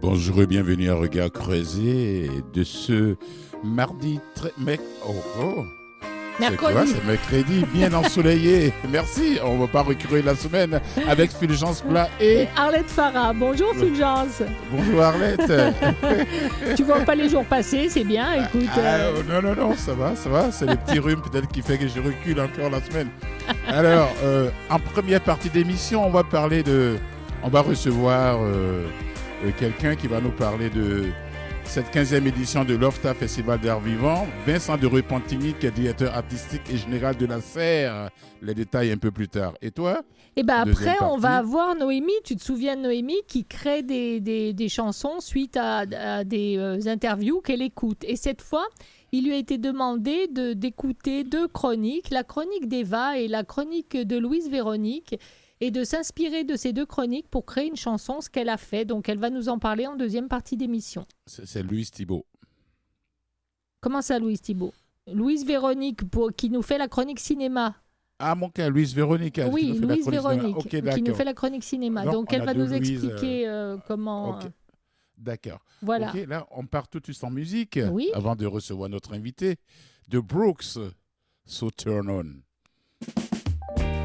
Bonjour et bienvenue à Regard Creusé de ce mardi très... Mec... Oh, oh. Mercredi. C'est mercredi, bien ensoleillé. Merci. On va pas recruter la semaine avec Fulgence Plat et... Arlette Farah. Bonjour Fulgence. Bonjour Arlette. tu vois pas les jours passer, c'est bien. Écoute, Ah, euh, non, non, non, ça va, ça va. C'est le petit rhume peut-être qui fait que je recule encore la semaine. Alors, euh, en première partie d'émission, on va parler de... On va recevoir euh, quelqu'un qui va nous parler de cette 15e édition de l'OFTA Festival d'art vivant. Vincent de Repentigny, qui est directeur artistique et général de la serre. Les détails un peu plus tard. Et toi? Et ben deuxième après, on va avoir Noémie. Tu te souviens de Noémie qui crée des, des, des chansons suite à, à des euh, interviews qu'elle écoute. Et cette fois, il lui a été demandé de d'écouter deux chroniques, la chronique d'Eva et la chronique de Louise Véronique, et de s'inspirer de ces deux chroniques pour créer une chanson, ce qu'elle a fait. Donc, elle va nous en parler en deuxième partie d'émission. C'est Louise Thibault. Comment ça, Louise Thibault? Louise Véronique, pour, qui nous fait la chronique cinéma. Ah, mon cas, Louise Véronique. qui oui, nous Louise. Véronique, qui nous fait la chronique cinéma. Donc, Donc, on elle va nous Louise, expliquer euh, comment. Ok. D'accord. Voilà. Là, on part tout de suite en musique Oui. avant de recevoir notre invité de Brooks, So Turn On.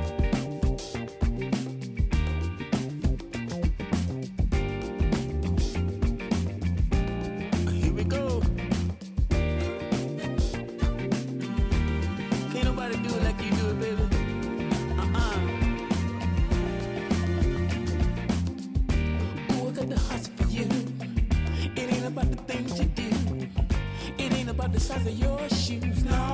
The size of your shoes. No,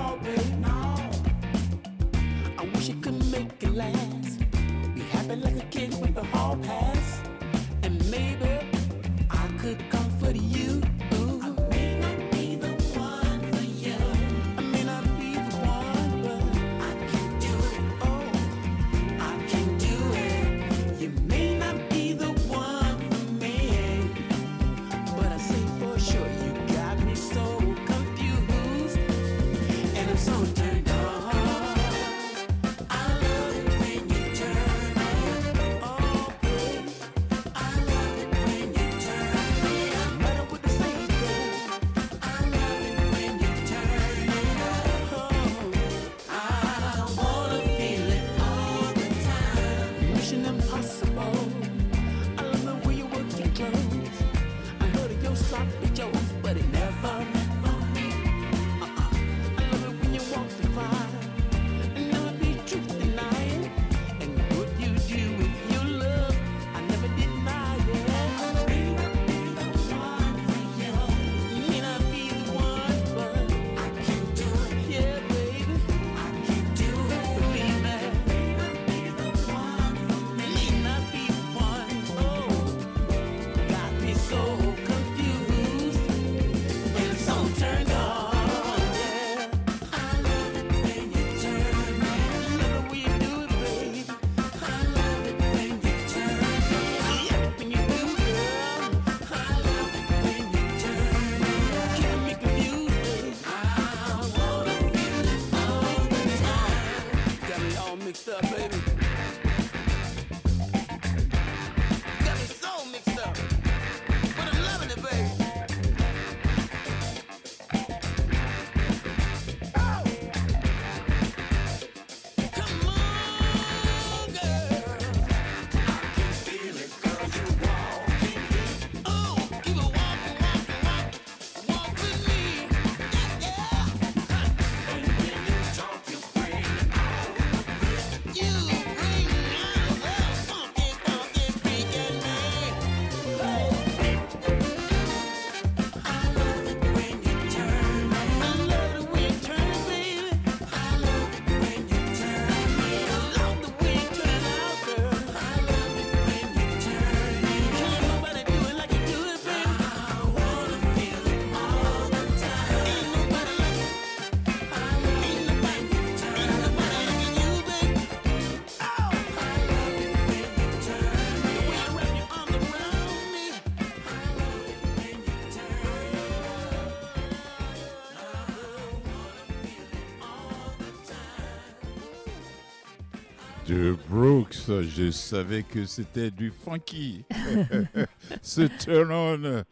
Brooks. Je savais que c'était du funky. Ce turn on.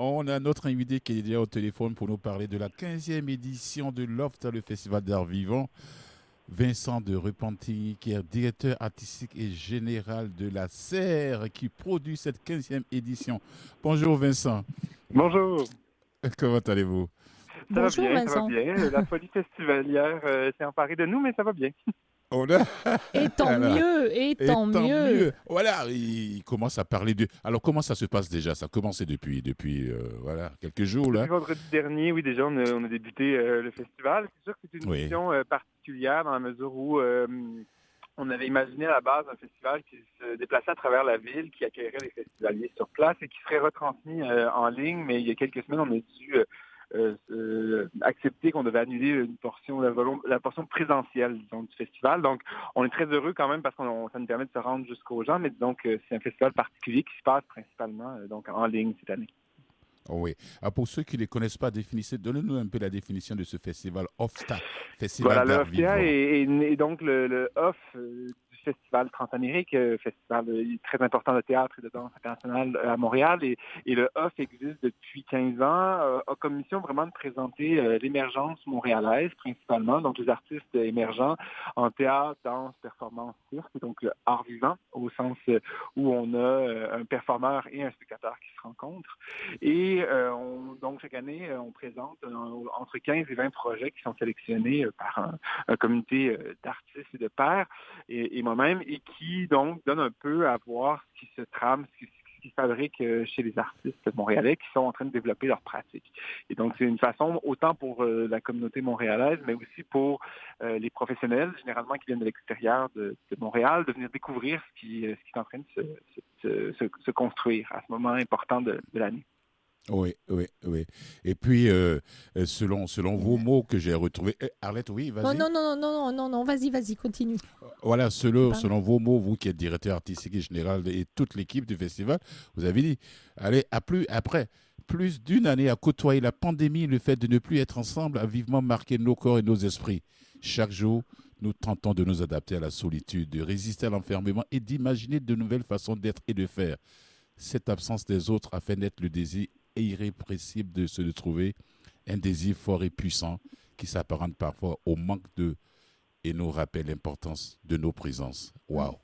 On a notre invité qui est déjà au téléphone pour nous parler de la 15e édition de Loft, le festival d'art vivant. Vincent de Repentigny, qui est directeur artistique et général de la Serre, qui produit cette 15e édition. Bonjour Vincent. Bonjour. Comment allez-vous? Ça Bonjour va bien, Vincent. ça va bien. La folie festivalière euh, s'est emparée de nous, mais ça va bien. On a- Et tant Alors, mieux, et Et tant, mieux. Voilà, il commence à parler de. Alors, comment ça se passe déjà? Ça a commencé depuis, depuis euh, voilà, quelques jours, là. Depuis vendredi dernier, oui, déjà, on a, on a débuté euh, le festival. C'est sûr que c'est une Oui. euh, particulière dans la mesure où euh, on avait imaginé à la base un festival qui se déplaçait à travers la ville, qui accueillerait les festivaliers sur place et qui serait retransmis euh, en ligne. Mais il y a quelques semaines, on a dû euh, euh, accepter qu'on devait annuler une portion, la, portion présentielle disons, du festival. Donc, on est très heureux quand même parce que ça nous permet de se rendre jusqu'aux gens. Mais donc, c'est un festival particulier qui se passe principalement euh, donc en ligne cette année. Oh oui. Ah, pour ceux qui ne les connaissent pas, définissez, donnez-nous un peu la définition de ce festival OFSTA, Festival Voilà, d'art OFTA vivant. est, est né- donc le, le off festival Transamérique, euh, festival euh, très important de théâtre et de danse internationale euh, à Montréal. Et, le off existe depuis 15 ans, a comme mission vraiment de présenter l'émergence montréalaise principalement, donc les artistes émergents en théâtre, danse, performance, cirque, donc le art vivant au sens où on a un performeur et un spectateur qui se rencontrent. Et on- donc chaque année, on présente entre 15 et 20 projets qui sont sélectionnés par un, un comité d'artistes et de pairs et et qui donc donne un peu à voir ce qui se trame, ce qui, ce qui fabrique euh, chez les artistes montréalais qui sont en train de développer leur pratique. Et donc c'est une façon autant pour euh, la communauté montréalaise, mais aussi pour euh, les professionnels, généralement qui viennent de l'extérieur de, Montréal, de venir découvrir ce qui, est en train de se, construire à ce moment important de l'année. Oui, oui, oui. Et puis, euh, euh, selon, selon vos mots que j'ai retrouvés. Eh, Arlette, oui, vas-y. Non, non, non, non, non, non, non, vas-y, vas-y, continue. Voilà, selon, Pardon. selon vos mots, vous qui êtes directeur artistique et général et toute l'équipe du festival, vous avez dit, allez, à plus, après plus d'une année à côtoyer la pandémie, le fait de ne plus être ensemble a vivement marqué nos corps et nos esprits. Chaque jour, nous tentons de nous adapter à la solitude, de résister à l'enfermement et d'imaginer de nouvelles façons d'être et de faire. Cette absence des autres a fait naître le désir irrépressible de se trouver, un désir fort et puissant qui s'apparente parfois au manque de et nous rappelle l'importance de nos présences. Waouh!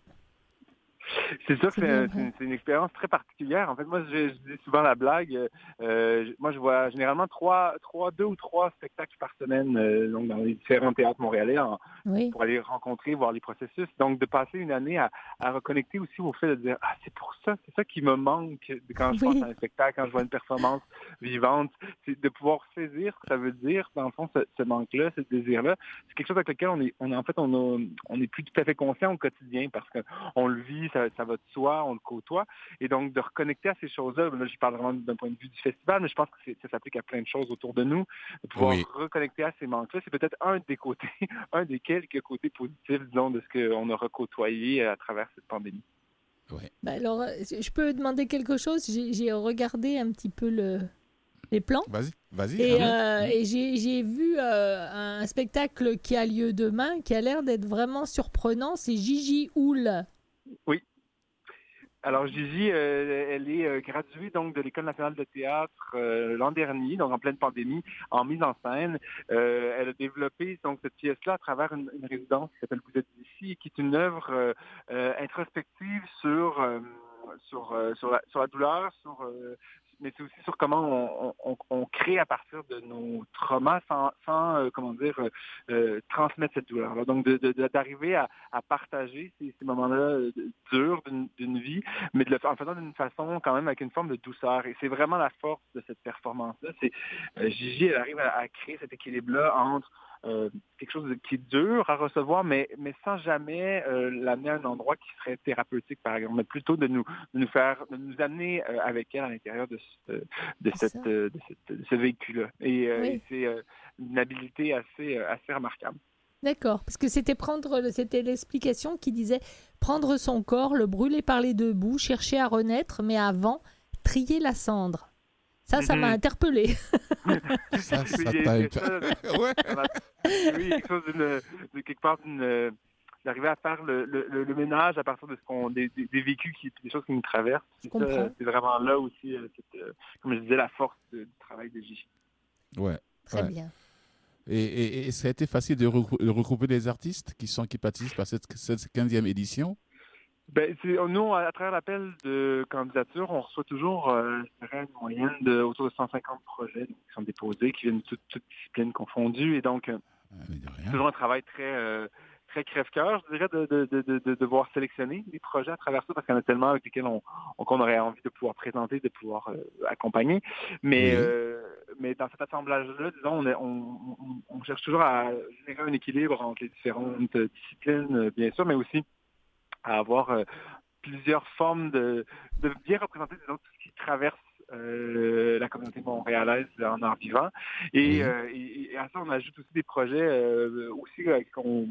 C'est sûr que C'est une, expérience très particulière. En fait, moi, je, je dis souvent la blague. euh, moi, je vois généralement trois, trois, deux ou trois spectacles par semaine euh, donc dans les différents théâtres montréalais en- Oui. pour aller rencontrer, voir les processus. Donc, de passer une année à, à reconnecter aussi au fait de dire ah c'est pour ça, c'est ça qui me manque quand je Oui. pense à un spectacle, quand je vois une performance vivante, c'est de pouvoir saisir ce que ça veut dire dans le fond ce, ce manque-là, ce désir-là. C'est quelque chose avec lequel on est, on en fait on a, on est plus tout à fait conscient au quotidien parce que on le vit, ça, ça va de soi, on le côtoie. Et donc, de reconnecter à ces choses-là, là, je parle vraiment d'un point de vue du festival, mais je pense que ça s'applique à plein de choses autour de nous. De pouvoir Oui. reconnecter à ces manques-là, c'est peut-être un des côtés, un des quelques côtés positifs, disons, de ce qu'on a recôtoyé à travers cette pandémie. Bah alors, euh, je peux demander quelque chose? J'ai regardé un petit peu le, les plans. Vas-y, vas-y. Et, euh, et j'ai j'ai vu euh, un spectacle qui a lieu demain, qui a l'air d'être vraiment surprenant. C'est Gigi Houle. Alors Gigi, euh, elle est euh, graduée donc de l'École nationale de théâtre euh, l'an dernier, donc en pleine pandémie, en mise en scène. Euh, elle a développé donc cette pièce-là à travers une, une résidence qui s'appelle Vous êtes ici, qui est une œuvre euh, introspective sur euh, sur euh, sur la, sur la douleur, sur euh, mais c'est aussi sur comment on, crée à partir de nos traumas sans, euh, comment dire, euh, euh, transmettre cette douleur-là. Donc, de- de- de- d'arriver à, partager ces, moments-là durs d'une- vie, mais de le en faisant d'une façon quand même avec une forme de douceur. Et c'est vraiment la force de cette performance-là. Gigi, elle arrive à créer cet équilibre-là entre euh, quelque chose de- qui est dur à recevoir, mais, mais sans jamais euh, l'amener à un endroit qui serait thérapeutique, par exemple, mais plutôt de nous, de nous faire, de nous amener euh, avec elle à l'intérieur de, ce- de, cette, de, cette- de ce véhicule-là. Et, Oui. et c'est une habilité assez, assez remarquable. D'accord, parce que c'était prendre, c'était l'explication qui disait prendre son corps, le brûler par les deux bouts, chercher à renaître, mais avant, trier la cendre. Ça, ça m'a Mhm. interpellé. Ça, ça Oui, t'a il y a inter- ça, ouais. oui, quelque chose d'une, de quelque part d'une, euh, d'arriver à faire le, le, le- le ménage à partir de ce qu'on des, des, des vécus qui des choses qui nous traversent. C'est ça, comprends. C'est vraiment là aussi, euh, cette, euh, comme je disais, la force de- du travail de Gigi. Ouais. Très Ouais. bien. Et, et- et ça a été facile de regrouper des artistes qui sont qui participent à cette, cette 15e édition? Ben, c'est- nous, à travers l'appel de candidature, on reçoit toujours, euh, je dirais, une moyenne de autour de 150 projets qui sont déposés, qui viennent de toutes, toutes disciplines confondues. Et donc, euh, Ah, c'est toujours un travail très, euh, très crève-cœur, je dirais, de, de, de, de, de devoir sélectionner des projets à travers ça, parce qu'il y en a tellement avec lesquels on, on- qu'on aurait envie de pouvoir présenter, de pouvoir euh, accompagner. Mais, Oui. euh, mais dans cet assemblage-là, disons, on, est- on, on- on cherche toujours à générer un équilibre entre les différentes disciplines, bien sûr, mais aussi à avoir euh, plusieurs formes de, de bien représenter disons, tout ce qui traverse euh, la communauté montréalaise en art vivant. Et, euh, et- et à ça, on ajoute aussi des projets euh, aussi euh, qu'on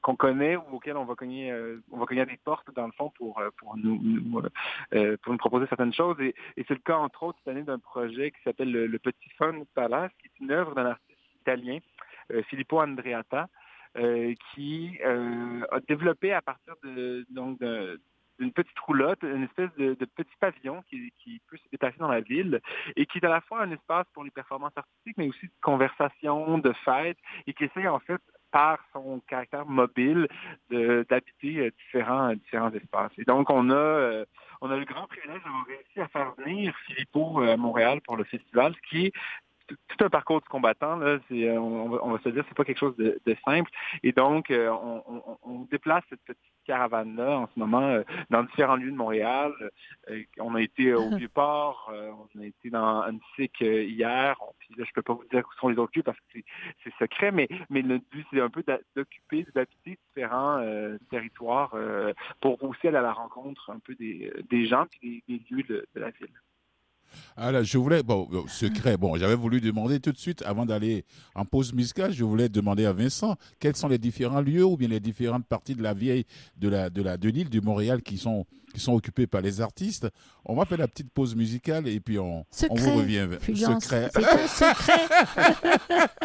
qu'on connaît ou auxquels on va cogner euh, on va cogner à des portes dans le fond pour euh, pour nous, nous, euh, pour nous proposer certaines choses et, et c'est le cas entre autres cette année d'un projet qui s'appelle le, le Petit Fun Palace qui est une œuvre d'un artiste italien euh, Filippo Andreatta euh, qui euh, a développé à partir de donc d'une petite roulotte, une espèce de, de petit pavillon qui, peut se déplacer dans la ville et qui est à la fois un espace pour les performances artistiques, mais aussi de conversation, de fête, et qui essaie en fait par son caractère mobile de- d'habiter euh, différents, euh, différents espaces. Et donc on a euh, on a le grand privilège d'avoir réussi à faire venir Filippo euh, à Montréal pour le festival, ce qui est tout tout un parcours du combattant. Là, c'est, euh, on, va, on va se dire, c'est pas quelque chose de, de simple. Et donc, euh, on, on- on déplace cette petite caravane-là en ce moment euh, dans différents lieux de Montréal. Euh, on a été au Vieux-Port, euh, on a été dans Annecy euh, hier. Puis là, je peux pas vous dire où sont les autres lieux parce que c'est, c'est secret, mais, mais le but, c'est un peu d'occuper, d'habiter différents euh, territoires euh, pour aussi aller à la rencontre un peu des, des gens puis des, des lieux de, de la ville. Alors, je voulais, bon, secret, bon, j'avais voulu demander tout de suite, avant d'aller en pause musicale, je voulais demander à Vincent quels sont les différents lieux ou bien les différentes parties de la vieille, de la, de la, de l'île du Montréal qui sont, qui sont occupées par les artistes. On va faire la petite pause musicale et puis on, on Secret, vous revient. Fulgence. Secret. C'est un secret.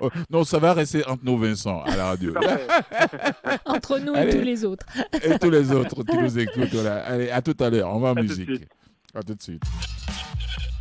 Oh, non, ça va rester entre nous, Vincent, à la radio. Entre nous et Allez. tous les autres. et tous les autres qui nous écoutent. Voilà. Allez, à tout à l'heure. On va en À tout de musique. Suite. À tout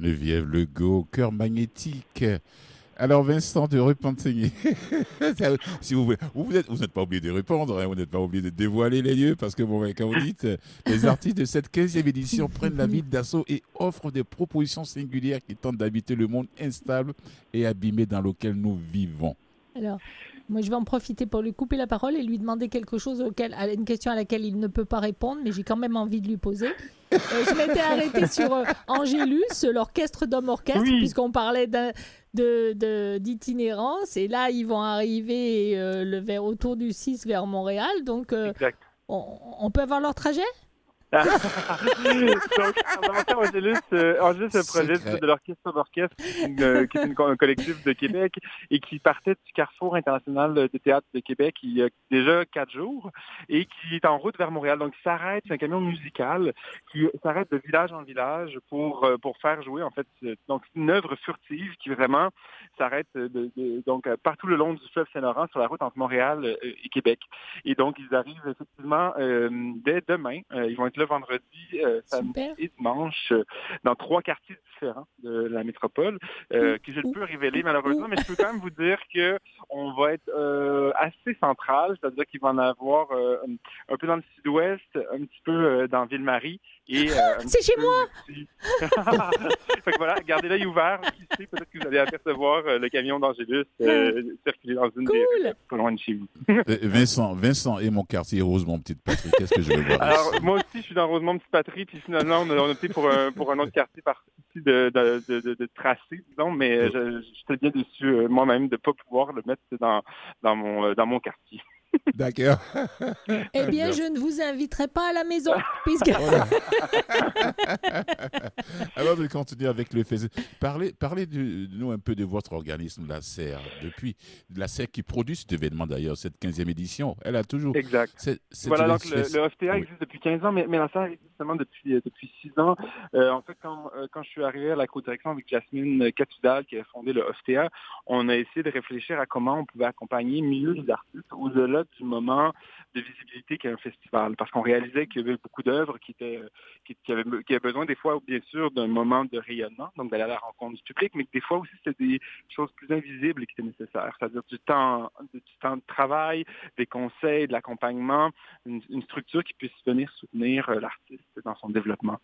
Geneviève Legault, cœur magnétique. Alors Vincent de Repentigny, si vous voulez, vous n'êtes pas obligé de répondre, hein, vous n'êtes pas obligé de dévoiler les lieux, parce que bon, quand vous dites, les artistes de cette 15e édition prennent la ville d'assaut et offrent des propositions singulières qui tentent d'habiter le monde instable et abîmé dans lequel nous vivons. Alors, moi, je vais en profiter pour lui couper la parole et lui demander quelque chose auquel, une question à laquelle il ne peut pas répondre, mais j'ai quand même envie de lui poser. Euh, je m'étais arrêtée sur euh, Angélus, l'orchestre d'hommes orchestre, Oui. puisqu'on parlait d'un- de- de- d'itinérance. et là, ils vont arriver euh, le, vers, autour du 6 vers Montréal. Donc, euh, on, on peut avoir leur trajet? Donc, Angélus, euh, Angélus, un projet de l'Orchestre d'Orchestre, qui est une, euh, qui est une un collectif de Québec et qui partait du Carrefour international de théâtre de Québec il y a déjà quatre jours et qui est en route vers Montréal. Donc, il s'arrête, c'est un camion musical qui s'arrête de village en village pour, euh, pour faire jouer, en fait, donc une œuvre furtive qui vraiment s'arrête de, de- donc euh, partout le long du fleuve Saint-Laurent sur la route entre Montréal euh, et Québec. Et donc, ils arrivent effectivement euh, dès demain. Ils vont être là vendredi, euh, samedi Super. et dimanche euh, dans trois quartiers différents de la métropole euh, que je ne peux révéler malheureusement, mais je peux quand même vous dire que on va être euh, assez central, c'est-à-dire qu'il va en avoir euh, un, peu dans le sud-ouest, un petit peu euh, dans Ville-Marie et euh, C'est petit chez peu moi! fait que voilà, gardez l'œil ouvert. Qui sait, peut-être que vous allez apercevoir euh, le camion d'Angélus euh, circuler dans une des Cool. rues pas loin de chez vous. Vincent, Vincent et mon quartier rose, mon petite patrie, qu'est-ce que je vais voir? Alors, moi aussi, je suis dans Rosemont Patrie, puis finalement, on a, on opté pour un, pour un autre quartier par souci de, de, de, de, tracé, disons, mais euh, j'étais bien déçu euh, moi-même de ne pas pouvoir le mettre dans, dans, mon, euh, dans mon quartier. D'accord. Eh bien, je ne vous inviterai pas à la maison, puisque... Voilà. Avant de continuer avec le fait, parlez, parlez de, de nous un peu de votre organisme, la SER. Depuis la SER qui produit cet événement d'ailleurs, cette 15e édition, elle a toujours. Exact. Voilà, donc le, le FTA Oui. existe depuis 15 ans, mais, mais la SER existe seulement depuis, euh, depuis 6 ans. Euh, en fait, quand, euh, quand je suis arrivé à la co-direction avec Jasmine Catudal, qui a fondé le FTA, on a essayé de réfléchir à comment on pouvait accompagner mieux les artistes au-delà du moment de visibilité qu'est un festival. Parce qu'on réalisait qu'il y avait beaucoup d'œuvres qui, étaient, euh, qui, qui, avaient, qui avaient besoin des fois, bien sûr, d'un moment de rayonnement, donc d'aller à la rencontre du public, mais que des fois aussi, c'était des choses plus invisibles qui étaient nécessaires. C'est-à-dire du temps, du temps de travail, des conseils, de l'accompagnement, une, une structure qui puisse venir soutenir euh, l'artiste dans son développement.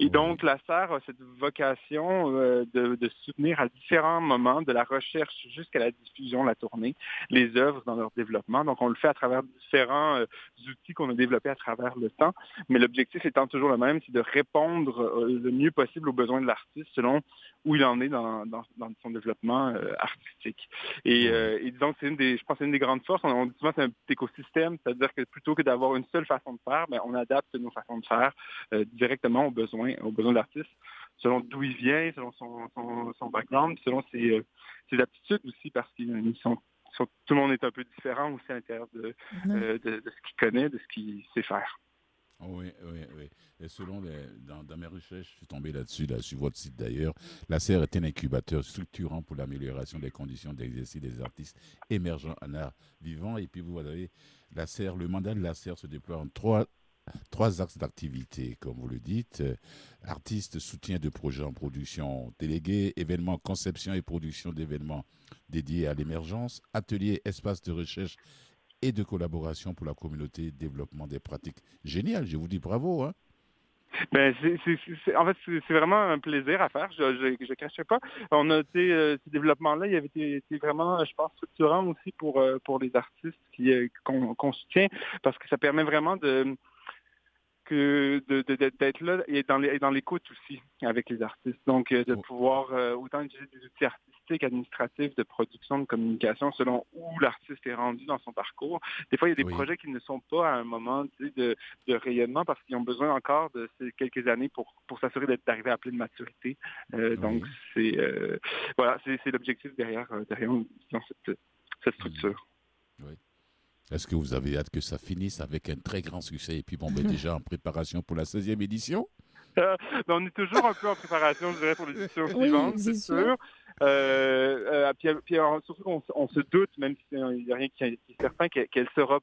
Et donc, la SER a cette vocation euh, de, de soutenir à différents moments, de la recherche jusqu'à la diffusion, la tournée, les œuvres dans leur développement. Donc, on le fait à travers différents euh, outils qu'on a développés à travers le temps, mais l'objectif étant toujours le même, c'est de répondre euh, le mieux possible aux besoins de l'artiste selon où il en est dans, dans, dans son développement euh, artistique. Et, et disons que c'est une des, je pense, que c'est une des grandes forces. On, on dit souvent que c'est un petit écosystème, c'est-à-dire que plutôt que d'avoir une seule façon de faire, ben, on adapte nos façons de faire directement aux besoins, aux besoins de l'artiste, selon d'où il vient, selon son, son, son background, selon ses, ses aptitudes aussi, parce qu'ils sont, sont- tout le monde est un peu différent aussi à l'intérieur de, euh, de, de ce qu'il connaît, de ce qu'il sait faire. Oui, oui, oui. Et selon les, dans, dans mes recherches, je suis tombé là-dessus, là, sur votre site d'ailleurs. La SER est un incubateur structurant pour l'amélioration des conditions d'exercice des artistes émergents en art vivant. Et puis vous avez la SER, le mandat de la SER se déploie en trois, trois axes d'activité, comme vous le dites. Artistes, soutien de projets en production, délégués, événements, conception et production d'événements dédiés à l'émergence, ateliers, espaces de recherche et de collaboration pour la communauté, développement des pratiques. Génial, je vous dis bravo. Hein? Ben, c'est, en fait, c'est, vraiment un plaisir à faire. Je ne cacherai pas. On a été, euh, ce développement-là, il avait été, vraiment, je pense, structurant aussi pour, euh, pour les artistes qui, euh, qu'on soutient, parce que ça permet vraiment de que d'être là et dans, les, et dans l'écoute aussi avec les artistes. Donc, euh, de Oh. pouvoir euh, autant utiliser des outils artistiques, administratifs, de production, de communication, selon où l'artiste est rendu dans son parcours. Des fois, il y a des Oui. projets qui ne sont pas à un moment tu sais, de, de rayonnement parce qu'ils ont besoin encore de ces quelques années pour, pour s'assurer d'être d'arriver à pleine maturité. Euh, Oui. Donc, c'est euh, voilà, c'est, l'objectif derrière, derrière cette, cette structure. Est-ce que vous avez hâte que ça finisse avec un très grand succès? Et puis bon, ben, déjà en préparation pour la 16e édition Ben, on est toujours un peu en préparation, je dirais, pour l'édition Oui, suivante, c'est c'est sûr. sûr. Euh, euh, puis, puis, euh, surtout qu'on on se doute, même s'il n'y a rien qui est qui est certain, qu'elle sera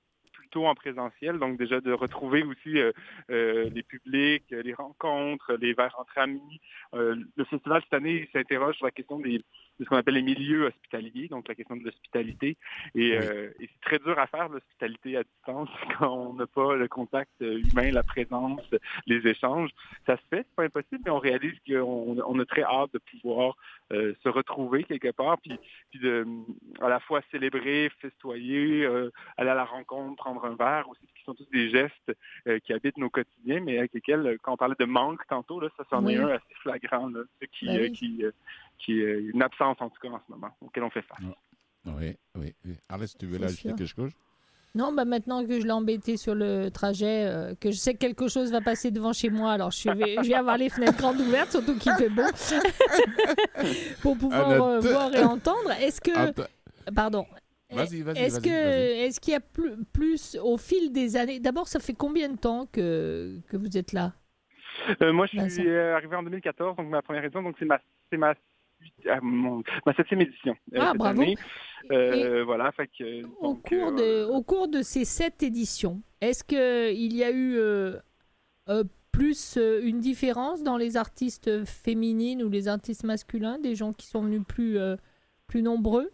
plutôt en présentiel. Donc déjà de retrouver aussi euh, euh, les publics, euh, les rencontres, les verres entre amis. Euh, le festival cette année s'interroge sur la question des, de ce qu'on appelle les milieux hospitaliers, donc la question de l'hospitalité. Et, Oui. euh, et c'est très dur à faire l'hospitalité à distance quand on n'a pas le contact humain, la présence, les échanges. Ça se fait, c'est pas impossible, mais on réalise qu'on on a très hâte de pouvoir euh, se retrouver quelque part, puis, puis de à la fois célébrer, festoyer, euh, aller à la rencontre, prendre un verre aussi, qui sont tous des gestes euh, qui habitent nos quotidiens, mais avec lesquels, euh, quand on parlait de manque tantôt, là, ça Oui. est un assez flagrant, là, qui, Ben euh, oui. qui, euh, qui est une absence en tout cas en ce moment, auquel on fait face. Oui, oui, oui. Arlès, tu veux C'est là ajouter sûr. quelque chose? Non, bah maintenant que je l'ai embêté sur le trajet, euh, que je sais que quelque chose va passer devant chez moi, alors je vais, je vais avoir les fenêtres grandes ouvertes, surtout qu'il fait beau, pour pouvoir euh, Annette. voir et entendre. Est-ce que, Attends, pardon, Vas-y, vas-y, est-ce que, est-ce qu'il y a plus, plus au fil des années D'abord, ça fait combien de temps que que vous êtes là? Euh, moi, je Vincent. suis euh, arrivé en 2014, donc ma première édition, donc c'est ma, c'est ma, ah, mon- ma septième édition euh, Ah, cette bravo. année. Euh, Voilà, fait que... Au donc, cours, de, euh, au cours de ces sept éditions, est-ce qu'il y a eu plus une différence dans les artistes féminines ou les artistes masculins, des gens qui sont venus plus, plus nombreux?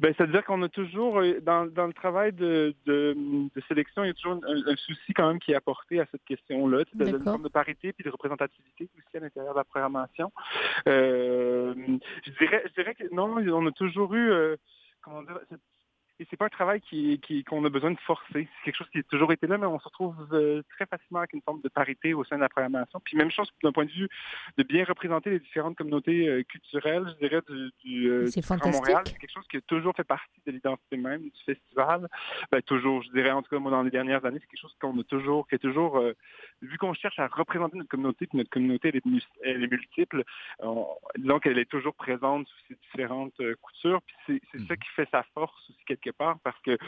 Ben, c'est-à-dire qu'on a toujours, euh, dans, dans le travail de, de, de sélection, il y a toujours un, un souci quand même qui est apporté à cette question-là, de, une forme de parité puis de représentativité aussi à l'intérieur de la programmation. Euh, je dirais, je dirais que non, on a toujours eu, euh, comment dire, et c'est pas un travail qui, qui- qu'on a besoin de forcer. C'est quelque chose qui a toujours été là, mais on se retrouve euh, très facilement avec une forme de parité au sein de la programmation. Puis même chose d'un point de vue de bien représenter les différentes communautés euh, culturelles, je dirais, du, du, euh, du. Montréal. C'est quelque chose qui a toujours fait partie de l'identité même du festival. Ben, toujours, je dirais, en tout cas, moi, dans les dernières années, c'est quelque chose qu'on a toujours, qui est toujours, euh, vu qu'on cherche à représenter notre communauté, puis notre communauté, elle est, elle multiple, on- disons qu'elle est toujours présente sous ses différentes euh, coutures, puis c'est, c'est ça qui fait sa force aussi quelque part, parce que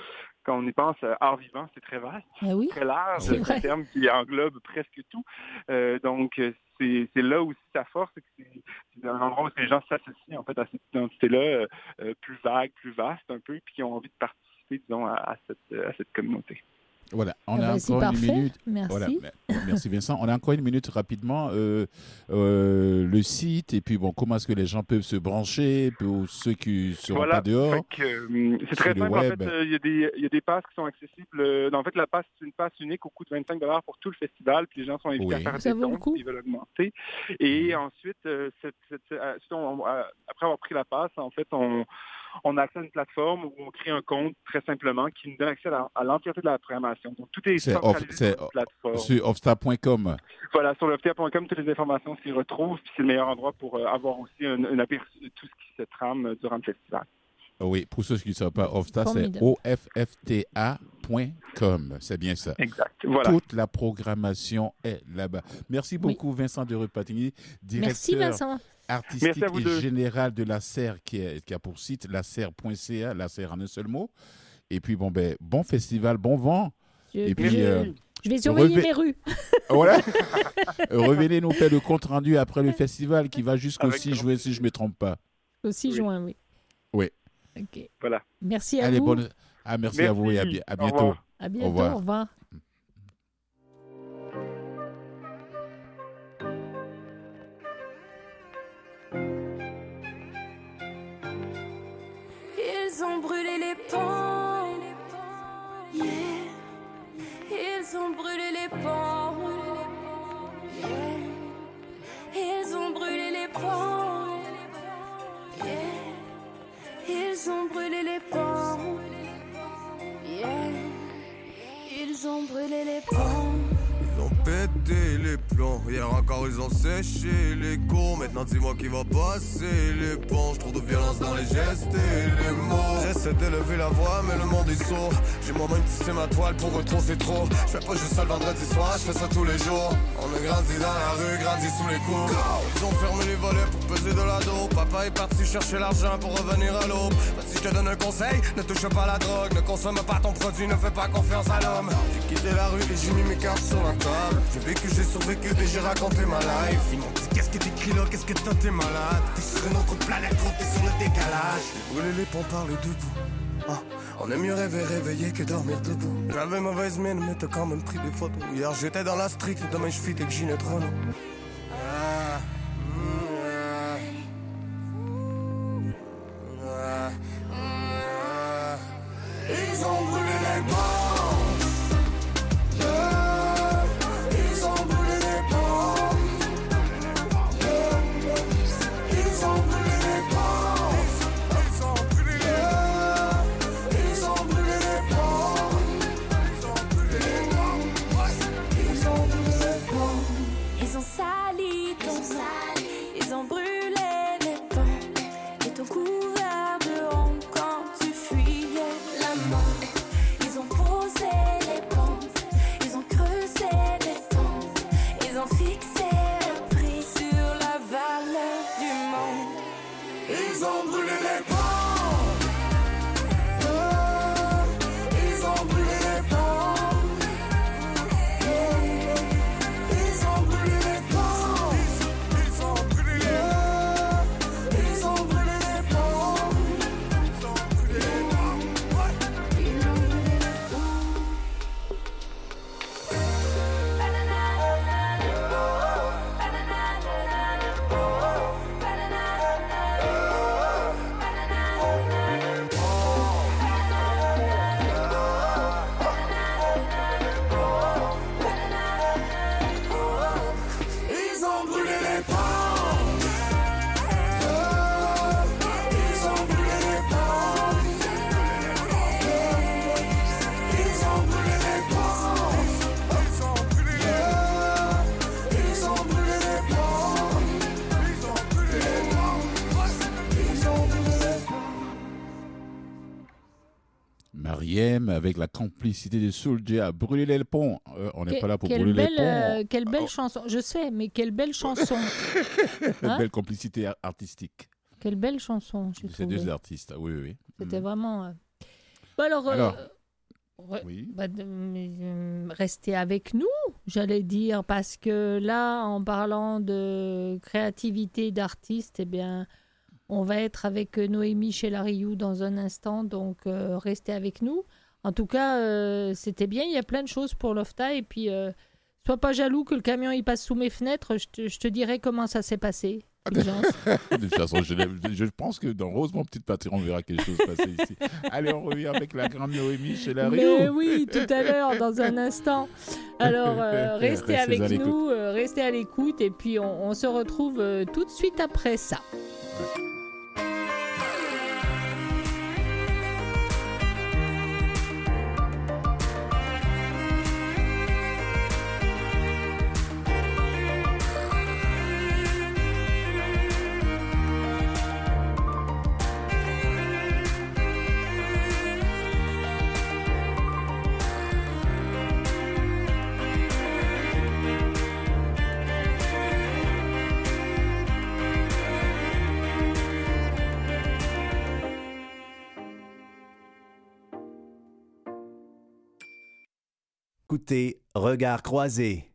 quand on y pense, euh, art vivant, c'est très vaste oui, très large, C'est un terme qui englobe presque tout. Euh, donc, euh, c'est c'est là aussi sa force, c'est que c'est c'est un endroit où les gens s'associent en fait à cette identité-là, euh, euh, plus vague, plus vaste un peu, puis qui ont envie de participer, disons, à, à cette, à cette communauté. Voilà, on Ah a bah, encore une minute. Merci. Voilà, merci Vincent. On a encore une minute rapidement. Euh, euh, le site et puis bon, comment est-ce que les gens peuvent se brancher pour ceux qui ne seront Voilà. pas dehors? euh, c'est Sur très le simple. En fait, euh, il y, a des- il y a des passes qui sont accessibles. euh, en fait, la passe, c'est une passe unique au coût de 25 pour tout le festival. Puis les gens sont invités Oui. à faire Ça des dons s'ils veulent augmenter. Et Mhm. ensuite, euh, cette- cette- euh, ensuite, on- euh, après avoir pris la passe, en fait, on, on a accès à une plateforme où on crée un compte très simplement qui nous donne accès à à l'entièreté de la programmation. Donc, tout est centralisé off- sur une plateforme. sur offstar.com. Voilà, sur loftia.com, toutes les informations s'y retrouvent. C'est le meilleur endroit pour euh, avoir aussi un, un aperçu de tout ce qui se trame euh, durant le festival. Oui, pour ceux qui ne savent pas, Offstar, c'est offta.com. C'est bien ça. Exact. Voilà. Toute la programmation est là-bas. Merci beaucoup, Vincent de Repatigny, Merci directeur Vincent. Artistique et deux. général de la serre qui, est- qui a pour site la serre.ca, la serre en un seul mot. Et puis, bon, ben, bon festival, bon vent. Je, Et puis, je- euh, je vais surveiller les rues. Voilà. Revenez nous faire le compte rendu après le festival qui va jusqu'au Avec 6 grand juin, si je ne me trompe pas. Au 6 Oui. juin, oui. Oui. Voilà. Merci à Allez, vous. bonne... ah, merci, à vous et à, bi- à Au bientôt. revoir. À bientôt. revoir. Au revoir. Ils ont brûlé les ponts. Yeah. Ils ont brûlé les ponts. Yeah. Ils ont brûlé les ponts. Yeah. Ils ont brûlé les ponts. Ils ont brûlé les ponts. Ils ont pété les hier encore ils ont séché les cours. Maintenant dis-moi qui va passer l'éponge Trop de violence dans les gestes et les mots. J'essaie d'élever la voix mais le monde est sourd. J'ai moi-même tissé ma toile pour eux trop. C'est trop Je fais pas juste ça le vendredi soir, je fais ça tous les jours. On a grandi dans la rue, grandi sous les coups. Ils ont fermé les volets pour peser de la dos Papa est parti chercher l'argent pour revenir à l'aube. Si je te donne un conseil, ne touche pas la drogue. Ne consomme pas ton produit, ne fais pas confiance à l'homme. J'ai quitté la rue et j'ai mis mes cartes sur la table. J'ai vécu, j'ai survécu et j'ai raconté ma life. Qu'est-ce que t'écris là, qu'est-ce que toi t'es malade? T'es sur une autre planète, gros, t'es sur le décalage. J'ai brûlé les ponts par le debout. Ah, on aime mieux rêver réveillé que dormir debout. J'avais mauvaise mine mais t'as quand même pris des photos. Hier j'étais dans la street, demain je fit avec Ginette avec la complicité de Soulja à brûler les ponts. Euh, on n'est pas là pour quelle brûler belle, les ponts. euh, quelle belle Oh. chanson. Je sais, mais quelle belle chanson. hein Belle complicité ar- artistique Quelle belle chanson, j'ai de ces trouvé. deux artistes. Oui, oui, oui. C'était vraiment. euh, alors, Oui. bah, restez avec nous, j'allais dire, parce que là, en parlant de créativité d'artiste, eh bien, on va être avec Noémie chez Lariou dans un instant, donc euh, restez avec nous. En tout cas, euh, c'était bien, il y a plein de choses pour Lofta, et puis, euh, sois pas jaloux que le camion il passe sous mes fenêtres, je te, je te dirai comment ça s'est passé. De toute façon, je, pense que dans Rose, mon petite patrie, on verra quelque chose passer ici. Allez, on revient avec la grande Noémie chez la Mais Rio. oui, tout à l'heure, dans un instant. Alors, euh, restez Restez avec nous, euh, restez à l'écoute, et puis on, on se retrouve euh, tout de suite après ça. Écoutez, regard croisé.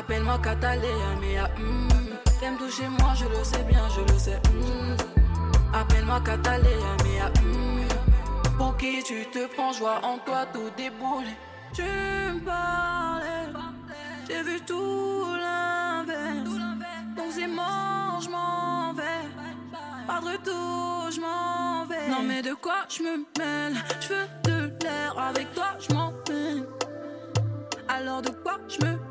Appelle-moi Catalina, mais ah, hum. T'aimes toucher moi, je le sais bien, je le sais. hum. Appelle-moi Catalina, mais ah, hum. Pour qui tu te prends, joie en toi, tout déboule. Tu me parlais, j'ai vu tout l'inverse. Donc c'est mort, je m'en vais. Pas de retour, je m'en vais. Non, mais de quoi je me mêle? Je veux de l'air avec toi, je m'en peine. Alors de quoi je me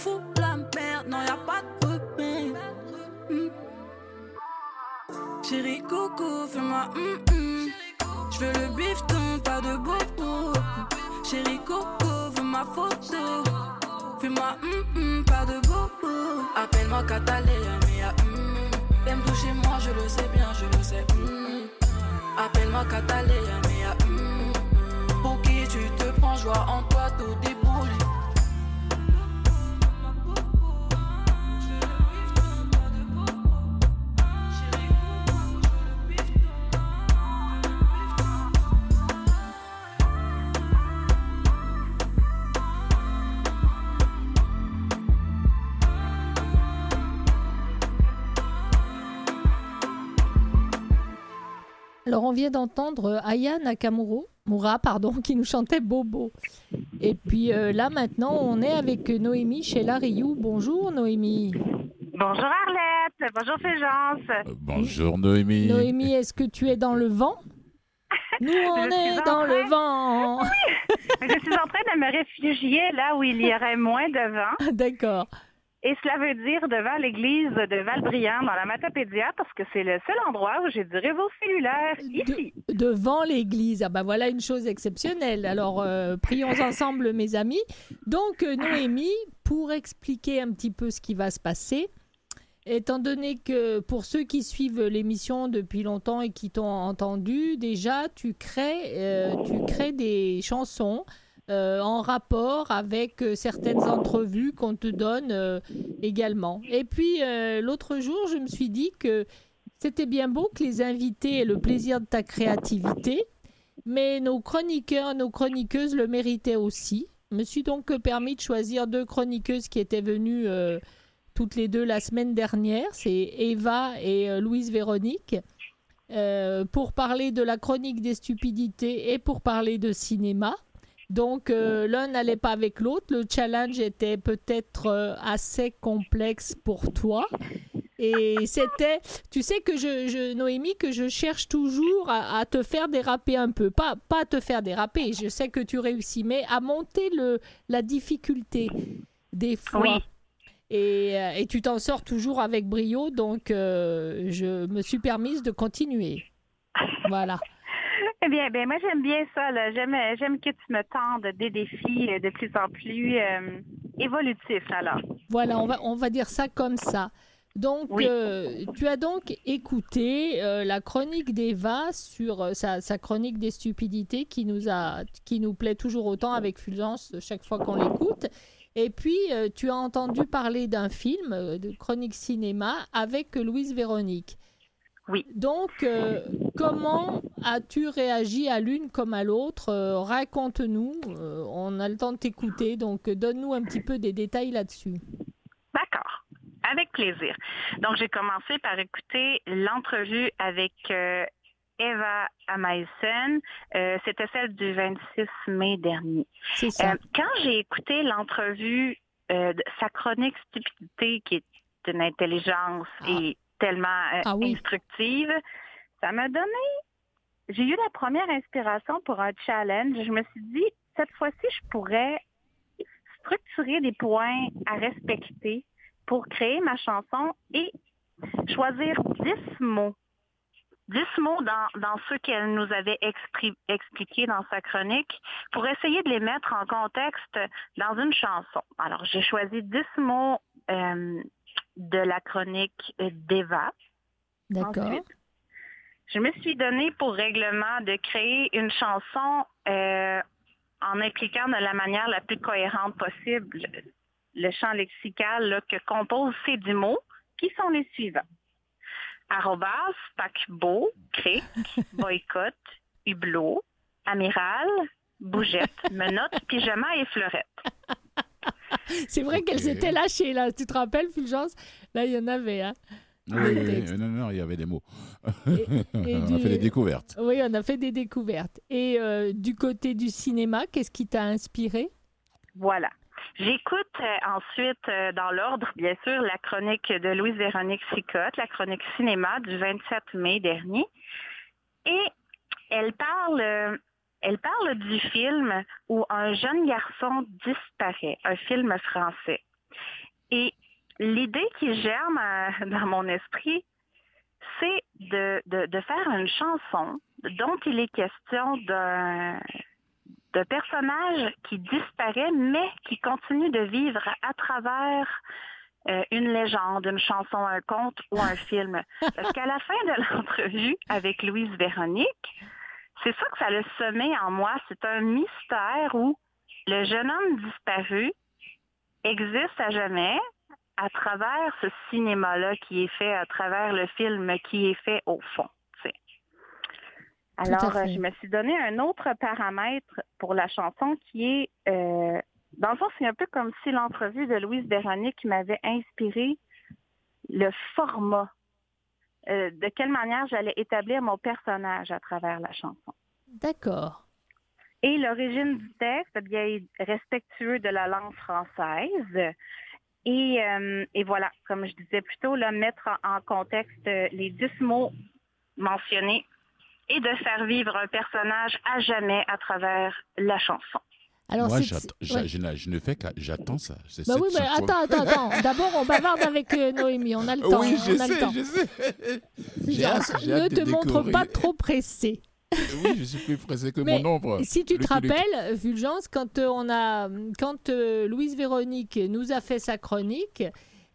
fous la merde, non, y a pas de repère. Hmm. Chérie Coco, fais-moi hum hum. Je veux le bifton, pas de bobo. Chérie Coco, veux ma photo. Fais-moi hum pas de bobo. Appelle-moi Catalina, mais ah, hum. T'aimes toucher moi, je le sais bien, je le sais. Appelle-moi Catalina, mais. Pour qui tu te prends, joie en toi, tout déboule. Alors, on vient d'entendre Aya Nakamura, Moura, pardon, qui nous chantait Bobo. Et puis euh, là, maintenant, on est avec Noémie chez Lariou. Bonjour, Noémie. Bonjour Arlette, bonjour Fulgence. Euh, bonjour Noémie. Noémie, est-ce que tu es dans le vent? Nous, on est dans le vent. Je suis en train de me réfugier là où il y aurait moins de vent. D'accord. Et cela veut dire devant l'église de Valbriand, dans la Matapédia, parce que c'est le seul endroit où j'ai du réseau cellulaire ici. Devant l'église. Ah ben voilà une chose exceptionnelle. Alors, euh, prions ensemble, mes amis. Donc, euh, Noémie, pour expliquer un petit peu ce qui va se passer, étant donné que pour ceux qui suivent l'émission depuis longtemps et qui t'ont entendu, déjà, tu crées, euh, tu crées des chansons euh, en rapport avec euh, certaines entrevues qu'on te donne euh, également. Et puis, l'autre jour, je me suis dit que c'était bien beau que les invités aient le plaisir de ta créativité, mais nos chroniqueurs, nos chroniqueuses le méritaient aussi. Je me suis donc permis de choisir deux chroniqueuses qui étaient venues toutes les deux la semaine dernière. C'est Eva et Louise Véronique. pour parler de la chronique des stupidités et pour parler de cinéma. Donc euh, l'un n'allait pas avec l'autre. Le challenge était peut-être euh, assez complexe pour toi. Et c'était, tu sais que je, je- Noémie, que je cherche toujours à, à te faire déraper un peu. Pas, pas te faire déraper, je sais que tu réussis, mais à monter le, la difficulté des fois. Oui. Et, euh, et tu t'en sors toujours avec brio, donc euh, je me suis permise de continuer. Voilà. Eh bien, ben moi j'aime bien ça. là. J'aime, j'aime que tu me tendes des défis euh, de plus en plus euh, évolutifs. Alors, Voilà, on va, on va dire ça comme ça. Donc, Oui. euh, tu as donc écouté euh, la chronique d'Eva sur euh, sa, sa chronique des stupidités qui nous, a, qui nous plaît toujours autant avec Fulgence chaque fois qu'on l'écoute. Et puis, euh, tu as entendu parler d'un film euh, de chronique cinéma avec Louise Véronique. Oui. Donc, euh, comment as-tu réagi à l'une comme à l'autre? Euh, Raconte-nous. Euh, on a le temps de t'écouter, donc donne-nous un petit peu des détails là-dessus. d'accord. Avec plaisir. Donc, j'ai commencé par écouter l'entrevue avec Eva Amaisen. C'était celle du 26 mai dernier. C'est ça. Quand j'ai écouté l'entrevue de sa chronique stupidité, qui est d'une intelligence et tellement euh, Ah oui? instructive, ça m'a donné. J'ai eu la première inspiration pour un challenge. Je me suis dit, cette fois-ci, je pourrais structurer des points à respecter pour créer ma chanson et choisir 10 mots. 10 mots dans, dans ceux qu'elle nous avait expliqués dans sa chronique pour essayer de les mettre en contexte dans une chanson. Alors, j'ai choisi 10 mots euh, de la chronique d'Eva. D'accord. Je me suis donné pour règlement de créer une chanson euh, en impliquant de la manière la plus cohérente possible le champ lexical là, que composent ces dix mots, qui sont les suivants. Arrobas, paquebot, cric, boycott, hublot, amiral, bougette, menotte, pyjama et fleurette. C'est vrai qu'elle Ok. s'était lâchée, là. Tu te rappelles, Fulgence Là, il y en avait, hein. Oui, Des oui, oui. non, non, il y avait des mots. et on du- a fait des découvertes. Oui, on a fait des découvertes. Et euh, du côté du cinéma, qu'est-ce qui t'a inspiré? Voilà. J'écoute euh, ensuite, euh, dans l'ordre, bien sûr, la chronique de Louise-Véronique Sicotte, la chronique cinéma du 27 mai dernier. Et elle parle, euh, elle parle du film où un jeune garçon disparaît, un film français. Et l'idée qui germe euh, dans mon esprit, c'est de, de, de faire une chanson dont il est question d'un de personnage qui disparaît, mais qui continue de vivre à travers euh, une légende, une chanson, un conte ou un film. Parce qu'à la fin de l'entrevue avec Louise Véronique, c'est ça que ça le semé en moi. C'est un mystère où le jeune homme disparu existe à jamais à travers ce cinéma-là qui est fait, à travers le film qui est fait au fond. Alors, euh, je me suis donné un autre paramètre pour la chanson qui est, euh, dans le fond, c'est un peu comme si l'entrevue de Louise Véronique m'avait inspiré le format, euh, de quelle manière j'allais établir mon personnage à travers la chanson. D'accord. Et l'origine du texte, eh bien, est respectueux de la langue française. Et, euh, et voilà, comme je disais plus tôt, là, mettre en, en contexte euh, les dix mots mentionnés et de faire vivre un personnage à jamais à travers la chanson. Alors, Moi, ouais. je, ne fais. J'attends ça. Bah oui, mais attends, attends, attends. D'abord, on bavarde avec euh, Noémie. On a le temps. Oui, je sais, je sais. Hâte, ne hâte de te montre pas trop pressé. Oui, je suis plus pressé que Mais mon ombre. Si tu te rappelles, Fulgence, quand euh, on a, quand euh, Louise Véronique nous a fait sa chronique,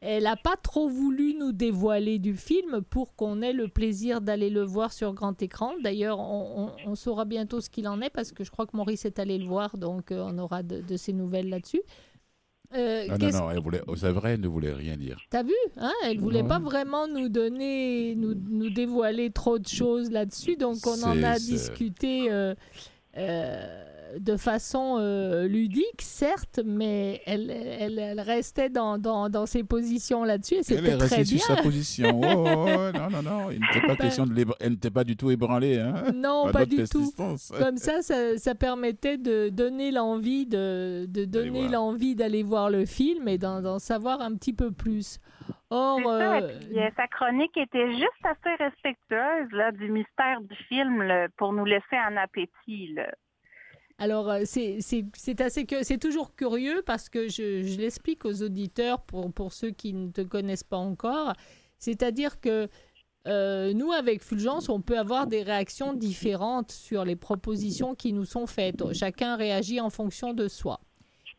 elle n'a pas trop voulu nous dévoiler du film pour qu'on ait le plaisir d'aller le voir sur grand écran. D'ailleurs, on, on- on saura bientôt ce qu'il en est parce que je crois que Maurice est allé le voir, donc euh, on aura de, de ses nouvelles là-dessus. Euh, Ah non, non, elle voulait, c'est vrai, elle ne voulait rien dire. T'as vu hein Elle voulait Ouais. pas vraiment nous donner, nous, nous dévoiler trop de choses là-dessus, donc on en a discuté euh, euh, de façon euh, ludique, certes, mais elle, elle, elle restait dans, dans, dans ses positions là-dessus et Elle c'était est très restée bien. sur sa position. Oh, oh, oh, non, non, non, il n'était pas Ben- question de Elle n'était pas du tout ébranlée. Hein, Non, pas du tout. Comme ça, ça, ça permettait de donner l'envie de, de donner l'envie d'aller voir le film et d'en savoir un petit peu plus. Or, ça, euh, puis, euh, sa chronique était juste assez respectueuse là, du mystère du film là, pour nous laisser un appétit. Là. Alors, euh, c'est assez que c'est toujours curieux parce que je, je l'explique aux auditeurs pour, pour ceux qui ne te connaissent pas encore. C'est-à-dire que euh, nous, avec Fulgence, on peut avoir des réactions différentes sur les propositions qui nous sont faites. Chacun réagit en fonction de soi.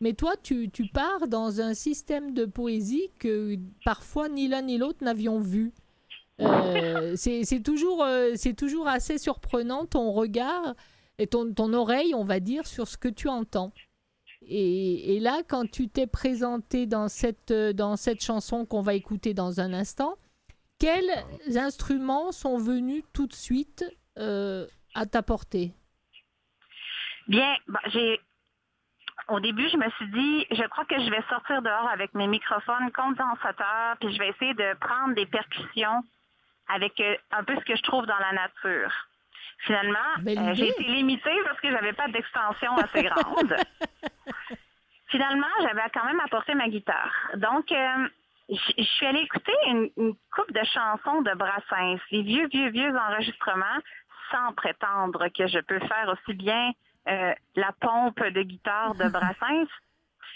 Mais toi, tu, tu pars dans un système de poésie que parfois ni l'un ni l'autre n'avions vu. Euh, c'est toujours, c'est toujours assez surprenant ton regard et ton, ton oreille, on va dire, sur ce que tu entends. Et, et là, quand tu t'es présenté dans cette, dans cette chanson qu'on va écouter dans un instant, quels instruments sont venus tout de suite euh, à ta portée? Bien, bah, j'ai au début, je me suis dit, je crois que je vais sortir dehors avec mes microphones condensateurs, puis je vais essayer de prendre des percussions avec euh, un peu ce que je trouve dans la nature. Finalement, euh, j'ai été limitée parce que j'avais pas d'extension assez grande. Finalement, j'avais quand même apporté ma guitare. Donc, euh, je je suis allée écouter une, une coupe de chansons de Brassens, les vieux, vieux, vieux enregistrements, sans prétendre que je peux faire aussi bien euh, la pompe de guitare de Brassens.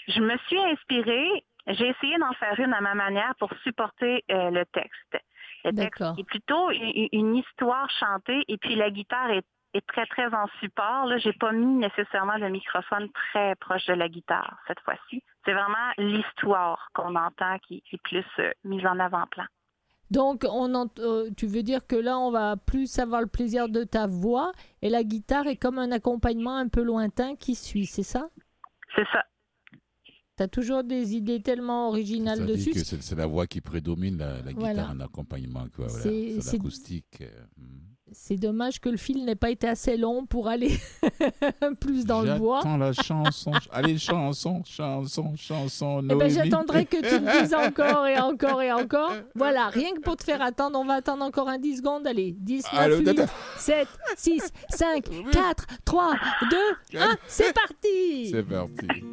Je me suis inspirée, j'ai essayé d'en faire une à ma manière pour supporter euh, le texte. Le texte est plutôt une, une histoire chantée et puis la guitare est, est très, très en support. Là, j'ai pas mis nécessairement le microphone très proche de la guitare cette fois-ci. C'est vraiment l'histoire qu'on entend qui, qui est plus euh, mise en avant-plan. Donc, on ent- euh, tu veux dire que là, on va plus avoir le plaisir de ta voix et la guitare est comme un accompagnement un peu lointain qui suit, c'est ça? C'est ça. Toujours des idées tellement originales Ça dessus. c'est la voix qui prédomine, la, la guitare Voilà. en accompagnement. quoi, voilà. C'est- l'acoustique. euh, hmm. C'est dommage que le fil n'ait pas été assez long pour aller plus dans le bois. J'attends la chanson. Allez, chanson, chanson, chanson. Eh ben, j'attendrai que tu me dises encore et encore et encore. Voilà, rien que pour te faire attendre, on va attendre encore un 10 secondes. Allez, 10, 9, Allô, 8, tata. 7, 6, 5, 4, 3, 2, 1, c'est parti C'est parti.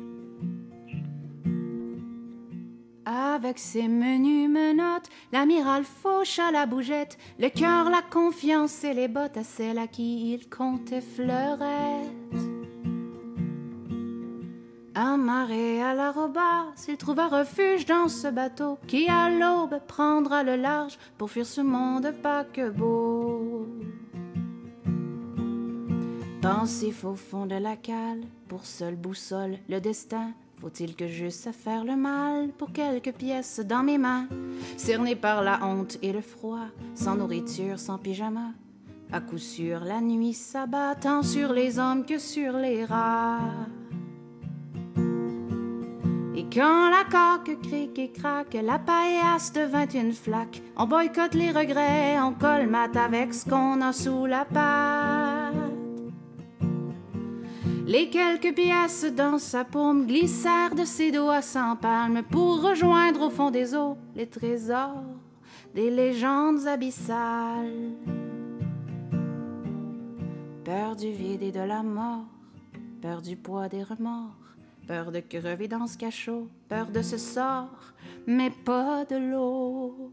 Avec ses menus menottes, l'amiral fauche à la bougette, le cœur, la confiance et les bottes à celle à qui il comptait fleurette. Amarré à l'arrobas, il trouva refuge dans ce bateau qui à l'aube prendra le large pour fuir ce monde paquebot. Pensif au fond de la cale, pour seule boussole le destin. Faut-il que j'eusse à faire le mal pour quelques pièces dans mes mains, cerné par la honte et le froid, sans nourriture, sans pyjama. À coup sûr, la nuit s'abat tant sur les hommes que sur les rats. Et quand la coque crique et craque, la paillasse devint une flaque. On boycotte les regrets, on colmate avec ce qu'on a sous la patte. Les quelques pièces dans sa paume glissèrent de ses doigts sans palme pour rejoindre au fond des eaux les trésors des légendes abyssales. Peur du vide et de la mort, peur du poids des remords, peur de crever dans ce cachot, peur de ce sort, mais pas de l'eau.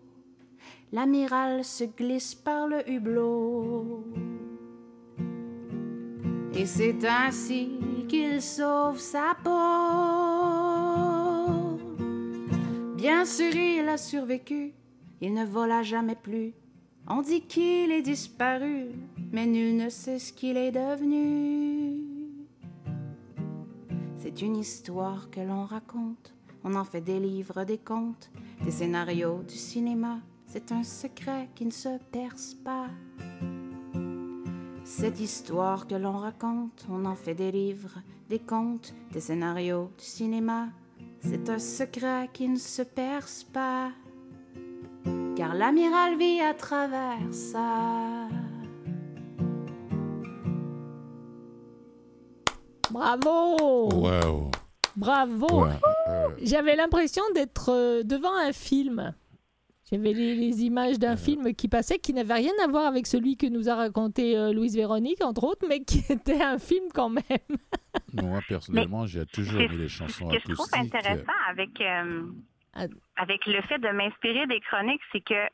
L'amiral se glisse par le hublot. Et c'est ainsi qu'il sauve sa peau. Bien sûr, il a survécu, il ne vola jamais plus. On dit qu'il est disparu, mais nul ne sait ce qu'il est devenu. C'est une histoire que l'on raconte, on en fait des livres, des contes, des scénarios, du cinéma. C'est un secret qui ne se perce pas. Cette histoire que l'on raconte, on en fait des livres, des contes, des scénarios, du cinéma. C'est un secret qui ne se perce pas. Car l'amiral vit à travers ça. Bravo Waouh. Bravo Ouais, J'avais l'impression d'être euh, devant un film. J'avais les, les images d'un film qui passait, qui n'avait rien à voir avec celui que nous a raconté euh, Louise Véronique, entre autres, mais qui était un film quand même. moi, personnellement, j'ai toujours aimé les chansons Ce que je trouve acoustiques. intéressant avec, euh, Ah. avec le fait de m'inspirer des chroniques, c'est que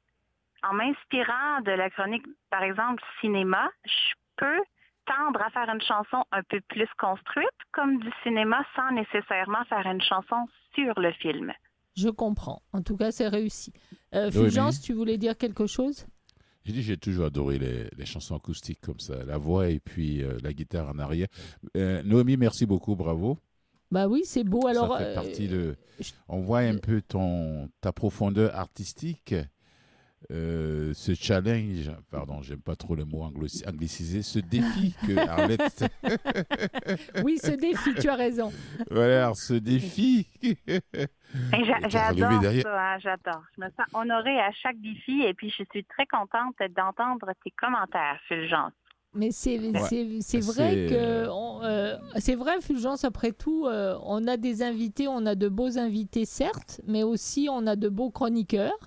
en m'inspirant de la chronique, par exemple, cinéma, je peux tendre à faire une chanson un peu plus construite, comme du cinéma, sans nécessairement faire une chanson sur le film. Je comprends. En tout cas, c'est réussi. Euh, Fulgence, tu voulais dire quelque chose? J'ai dit, j'ai toujours adoré les, les chansons acoustiques comme ça, la voix et puis euh, la guitare en arrière. Euh, Noémie, merci beaucoup, bravo. Bah oui, c'est beau. Alors, ça fait euh, partie de. je- On voit un peu ton ta profondeur artistique. Euh, ce challenge, pardon, j'aime pas trop le mot anglicisé, ce défi que Arlette, oui, ce défi, tu as raison. voilà, ce défi. J'adore ça, hein, j'adore. Je me sens honorée à chaque défi et puis je suis très contente d'entendre tes commentaires, Fulgence. Mais c'est c'est- c'est vrai que euh, euh, c'est vrai Fulgence après tout euh, on a des invités on a de beaux invités certes mais aussi on a de beaux chroniqueurs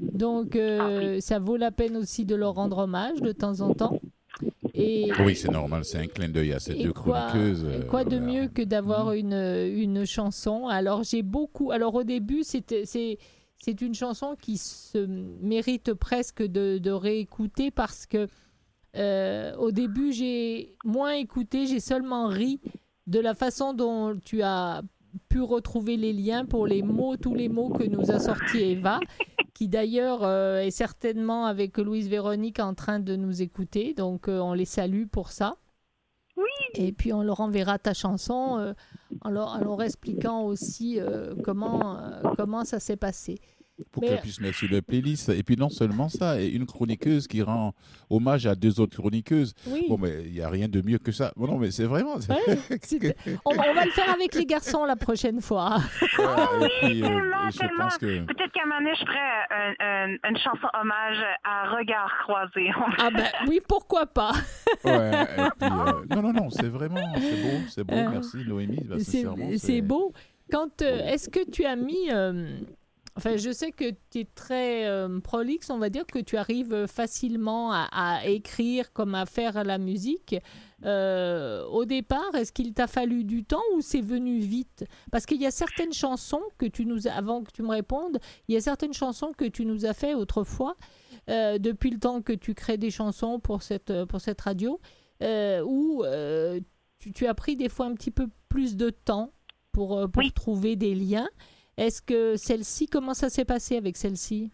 donc euh, ça vaut la peine aussi de leur rendre hommage de temps en temps et Oui, c'est normal, c'est un clin d'œil à ces deux quoi, chroniqueuses. et euh, quoi de voilà. mieux que d'avoir une, une chanson? Alors j'ai beaucoup. Alors au début, c'était- c'est c'est une chanson qui se mérite presque de, de réécouter parce que euh, au début, j'ai moins écouté, j'ai seulement ri de la façon dont tu as pu retrouver les liens pour les mots, tous les mots que nous a sortis Eva, qui d'ailleurs euh, est certainement avec Louise Véronique en train de nous écouter. Donc euh, on les salue pour ça. Et puis on leur enverra ta chanson euh, en, leur, en leur expliquant aussi comment, comment ça s'est passé. Pour qu'elle puisse mettre sur le playlist. Et puis non seulement ça, et une chroniqueuse qui rend hommage à deux autres chroniqueuses. Oui. Bon, mais il n'y a rien de mieux que ça. Bon, non, mais c'est vraiment. Ouais, on, on va le faire avec les garçons la prochaine fois. Et puis, euh, tellement, tellement. que. Peut-être qu'à un je ferais un- un- une chanson hommage à Regard croisé. Ah ben oui, pourquoi pas? Ouais, et puis, euh, non, non, non, c'est vraiment. C'est beau, c'est beau. Euh, merci, Noémie. Bah, C'est sincèrement, c'est beau. Quand euh, est-ce que tu as mis euh, Enfin, je sais que tu es très euh, prolixe, on va dire que tu arrives facilement à, à écrire comme à faire la musique. Euh, au départ, est-ce qu'il t'a fallu du temps ou c'est venu vite? Parce qu'il y a certaines chansons que tu nous as, avant que tu me répondes, il y a certaines chansons que tu nous as fait autrefois, euh, depuis le temps que tu crées des chansons pour cette, pour cette radio, où tu, tu as pris des fois un petit peu plus de temps pour, pour trouver des liens. Est-ce que celle-ci, comment ça s'est passé avec celle-ci?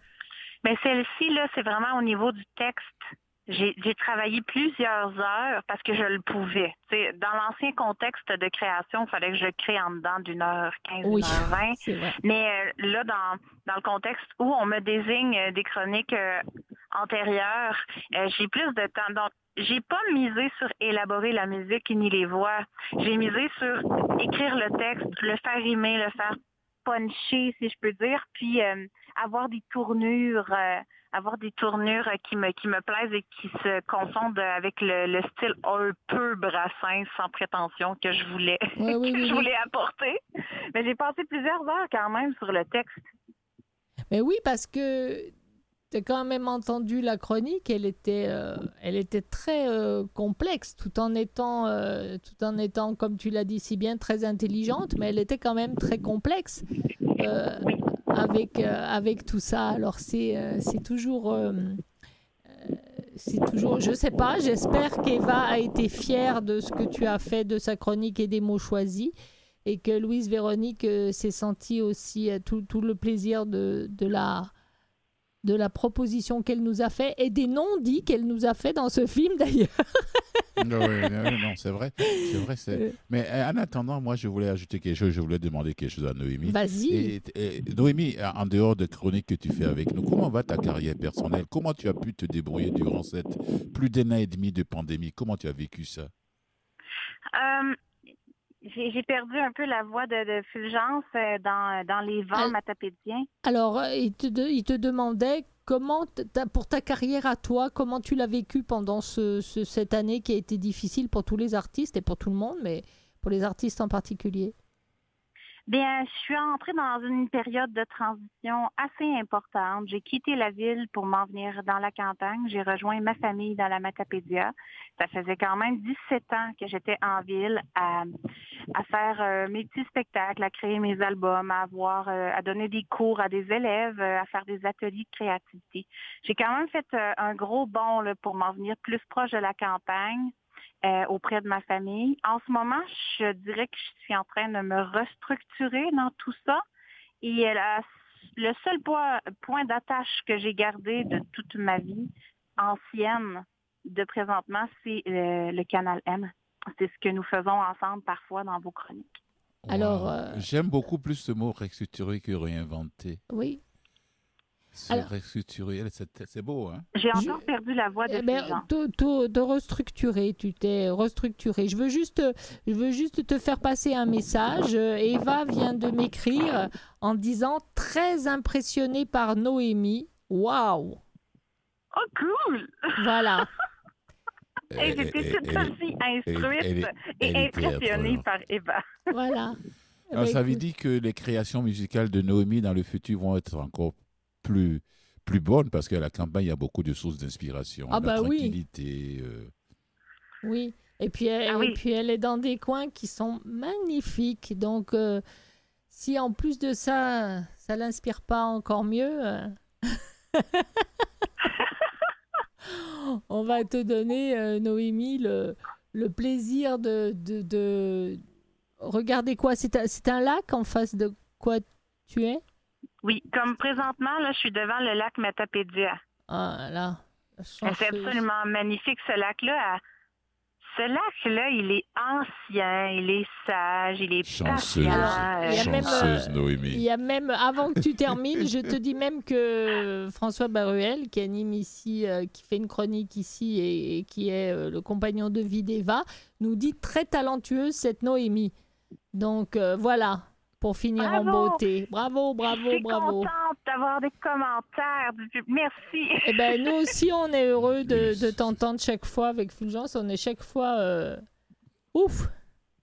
Mais celle-ci, là, c'est vraiment au niveau du texte. J'ai travaillé plusieurs heures parce que je le pouvais. Dans l'ancien contexte de création, il fallait que je crée en dedans d'une heure quinze, Oui, heure vingt. Mais euh, là, dans, dans le contexte où on me désigne euh, des chroniques euh, antérieures, j'ai plus de temps. Donc, j'ai pas misé sur élaborer la musique ni les voix. J'ai misé sur écrire le texte, le faire rimer, le faire puncher, si je peux dire, puis euh, avoir des tournures, euh, avoir des tournures euh, qui me qui me plaisent et qui se confondent avec le, le style un peu brassin, sans prétention que je voulais oui, que oui, je voulais apporter. Mais j'ai passé plusieurs heures quand même sur le texte. Mais oui, parce que as quand même entendu la chronique, elle était, euh, elle était très euh, complexe, tout en, étant, euh, tout en étant, comme tu l'as dit si bien, très intelligente, mais elle était quand même très complexe avec, avec tout ça. Alors c'est c'est toujours... c'est toujours, je sais pas, j'espère qu'Eva a été fière de ce que tu as fait de sa chronique et des mots choisis et que Louise Véronique s'est sentie aussi tout, tout le plaisir de, de la de la proposition qu'elle nous a fait et des non-dits qu'elle nous a fait dans ce film d'ailleurs. non, oui, non, non, c'est vrai. C'est vrai c'est- Euh. Mais euh, en attendant, moi, je voulais ajouter quelque chose. Je voulais demander quelque chose à Noémie. Vas-y. Et- et- Noémie, en dehors de chroniques que tu fais avec nous, comment va ta carrière personnelle? Comment tu as pu te débrouiller durant cette plus d'un an et demi de pandémie? Comment tu as vécu ça? Euh, j'ai perdu un peu la voix de, de Fulgence euh, dans, dans les vents Ah. matapédiens. Alors, euh, il te, il te demandait comment, pour ta carrière à toi, comment tu l'as vécu pendant ce, ce- cette année qui a été difficile pour tous les artistes et pour tout le monde, mais pour les artistes en particulier? Bien, je suis entrée dans une période de transition assez importante. J'ai quitté la ville pour m'en venir dans la campagne. J'ai rejoint ma famille dans la Matapédia. Ça faisait quand même 17 ans que j'étais en ville à, à faire euh, mes petits spectacles, à créer mes albums, à euh, à donner des cours à des élèves, euh, à faire des ateliers de créativité. J'ai quand même fait un gros bond là, pour m'en venir plus proche de la campagne euh, auprès de ma famille. En ce moment, je dirais que je suis en train de me restructurer dans tout ça. Et euh, la- le seul point, point d'attache que j'ai gardé de toute ma vie ancienne de présentement, c'est euh, le canal M. C'est ce que nous faisons ensemble parfois dans vos chroniques. Alors, euh, J'aime beaucoup plus ce mot restructurer que réinventer. Oui. Se Alors- restructurer, c'est beau, hein J'ai Je- encore perdu la voix de Eh ben, te, te- te restructurer, tu t'es restructuré. Je veux juste, je veux juste te faire passer un message. Eva vient de m'écrire en disant très impressionnée par Noémie. Waouh Oh, cool! Voilà. Et Elle- j'étais tout elle- aussi instruite et impressionnée par Eva. Voilà. Alors, ben, ça veut dire que les créations musicales de Noémie dans le futur vont être encore plus, plus bonnes parce qu'à la campagne, il y a beaucoup de sources d'inspiration. Ah la bah oui. tranquillité. euh, Oui. Et puis, elle, Ah oui. et puis elle est dans des coins qui sont magnifiques. Donc, euh, si en plus de ça, ça l'inspire pas encore mieux, euh, on va te donner, euh, Noémie, le, le plaisir de, de, de- Regardez quoi? C'est un, c'est un lac en face de quoi tu es? Oui, comme présentement, là, je suis devant le lac Matapédia. Ah là, C'est absolument magnifique, ce lac-là. À- Ce lac-là, il est ancien, il est sage, il est Chanceuse. patient. Alors, il y a euh, même, Chanceuse, euh, Noémie. Il y a même, avant que tu termines, je te dis même que François Baruel, qui anime ici, euh, qui fait une chronique ici et, et qui est euh, le compagnon de vie d'Eva, nous dit très talentueuse cette Noémie. Donc euh, voilà, pour finir en Bravo. beauté. Bravo, je bravo, suis bravo. contente d'avoir des commentaires. Merci. Eh ben, nous aussi, on est heureux de, de t'entendre chaque fois avec Fulgence. On est chaque fois euh, ouf,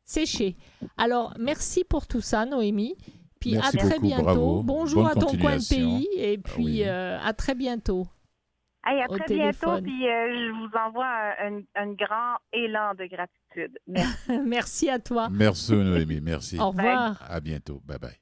séché. Alors, merci pour tout ça, Noémie. Puis Merci à très beaucoup, bientôt. bravo. Bonjour Bonne à ton coin de pays. Et puis oui. euh, à très bientôt. Hey, à Au très bientôt, téléphone. puis euh, je vous envoie un, un- un grand élan de gratitude. Merci. merci à toi. Merci, Noémie. Merci. Au revoir. À bientôt. Bye bye.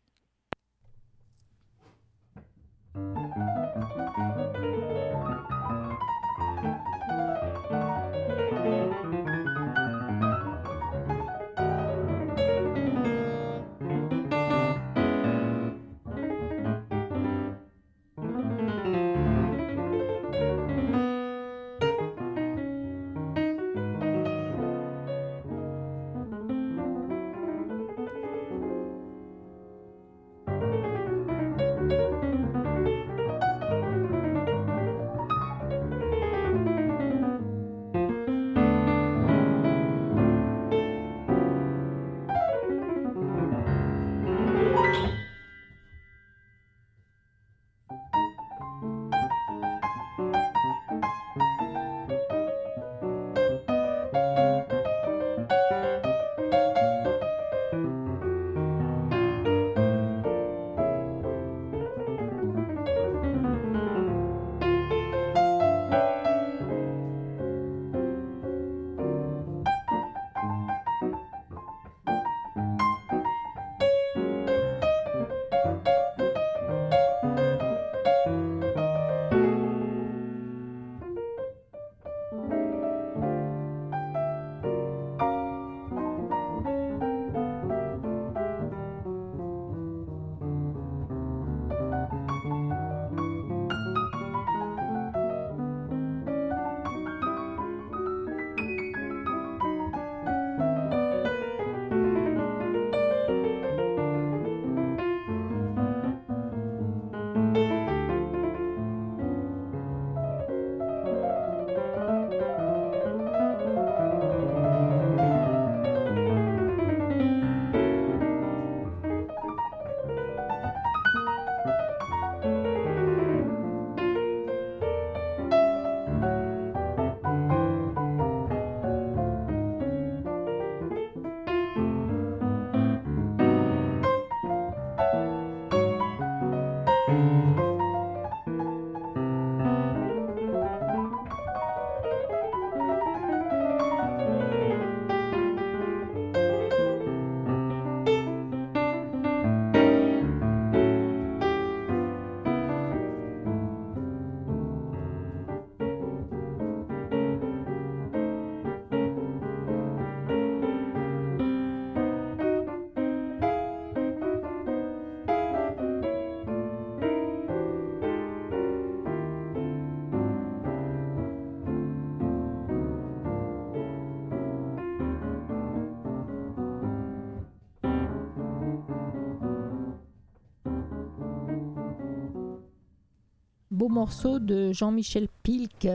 Beau morceau de Jean-Michel Pilk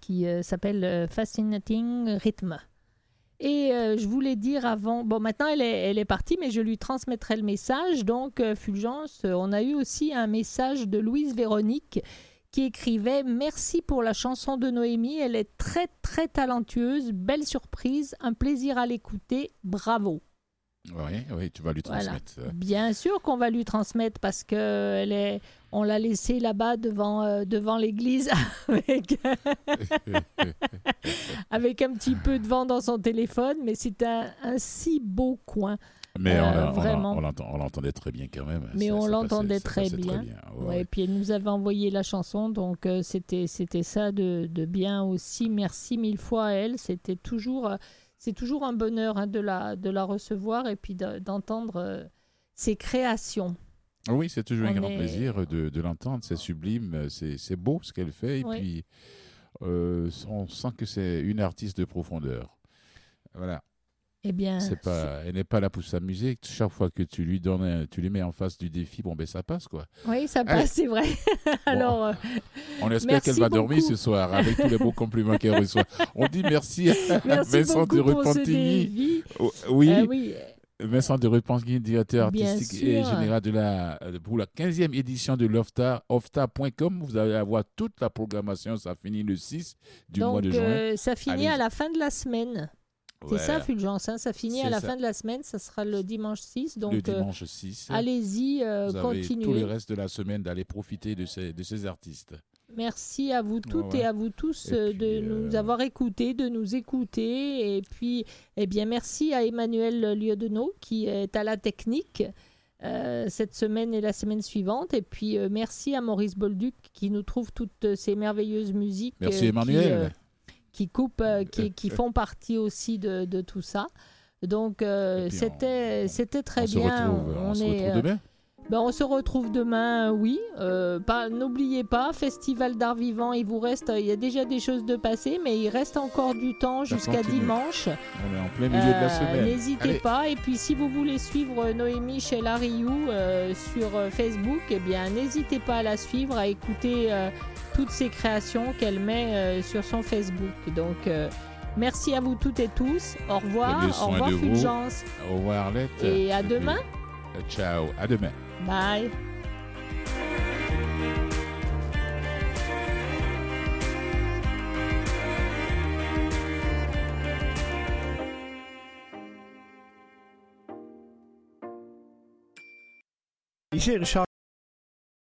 qui euh, s'appelle euh, Fascinating Rhythm. Et euh, je voulais dire avant, bon maintenant elle est, partie, mais je lui transmettrai le message. Donc Fulgence, on a eu aussi un message de Louise Véronique qui écrivait Merci pour la chanson de Noémie, elle est très très talentueuse, belle surprise, un plaisir à l'écouter, bravo. Oui, oui, tu vas lui transmettre. euh. Bien sûr qu'on va lui transmettre parce que elle est, on l'a laissée là-bas devant, euh, devant l'église avec, avec un petit peu de vent dans son téléphone, mais c'est un, un si beau coin. Mais Euh, on, l'entendait très bien quand même. Mais Ça- on l'entendait très bien. Ouais, Ouais, ouais. et puis elle nous avait envoyé la chanson, donc euh, c'était c'était ça de, de bien aussi. Merci mille fois à elle. C'était toujours c'est toujours un bonheur hein, de la de la recevoir et puis de- d'entendre euh, ses créations. Oui, c'est toujours un grand est- plaisir de, de l'entendre. C'est sublime, c'est c'est beau ce qu'elle fait. Et Oui. puis, euh, on sent que c'est une artiste de profondeur. Voilà. Eh bien, pas, elle n'est pas là pour s'amuser. Chaque fois que tu lui donnes, un- tu lui mets en face du défi, bon ben ça passe quoi. oui, ça passe, c'est vrai. Alors, euh, On espère qu'elle va dormir ce soir avec tous les beaux compliments qu'elle reçoit. On dit merci à Vincent de Repentigny. Oh, Oui, Euh, oui, Vincent de Repentigny, directeur artistique et général de la, pour la 15e édition de l'OFTA, ofta.com. Vous allez avoir toute la programmation. Ça finit le 6 du mois de juin. euh, ça finit à la fin de la semaine. C'est Ouais, ça, Fulgence, hein, ça finit à la ça. fin de la semaine, ça sera le dimanche 6. Donc, le euh, dimanche 6. allez-y, euh, continuez. tout le reste de la semaine d'aller profiter de ces, de ces artistes. Merci à vous toutes Ouais, et à vous tous euh, puis, de nous euh, avoir écoutés, de nous écouter. Et puis, eh bien, merci à Emmanuel Lieudenot qui est à la technique cette semaine et la semaine suivante. Et puis, merci à Maurice Bolduc qui nous trouve toutes ces merveilleuses musiques. Merci qui, Emmanuel. Qui coupent, euh, qui, qui font partie aussi de, de tout ça. Donc, euh, c'était on- c'était très on se bien. retrouve, on se est, retrouve demain. Ben, on se retrouve demain, oui. Euh, pas- N'oubliez pas, Festival d'art vivant, il vous reste, il y a déjà des choses de passer, mais il reste encore du temps jusqu'à dimanche. On est en plein milieu de la Euh, semaine. N'hésitez pas. Et puis, si vous voulez suivre Noémie chez Lariou euh, sur euh, Facebook, eh bien, n'hésitez pas à la suivre, à écouter euh, toutes ses créations qu'elle met euh, sur son Facebook. Donc, euh, merci à vous toutes et tous. Au revoir. Prenez Au soin revoir, de vous. Fulgence. Au revoir Arlette. Et à demain. euh, ciao, à demain. Bye. You shouldn't shout.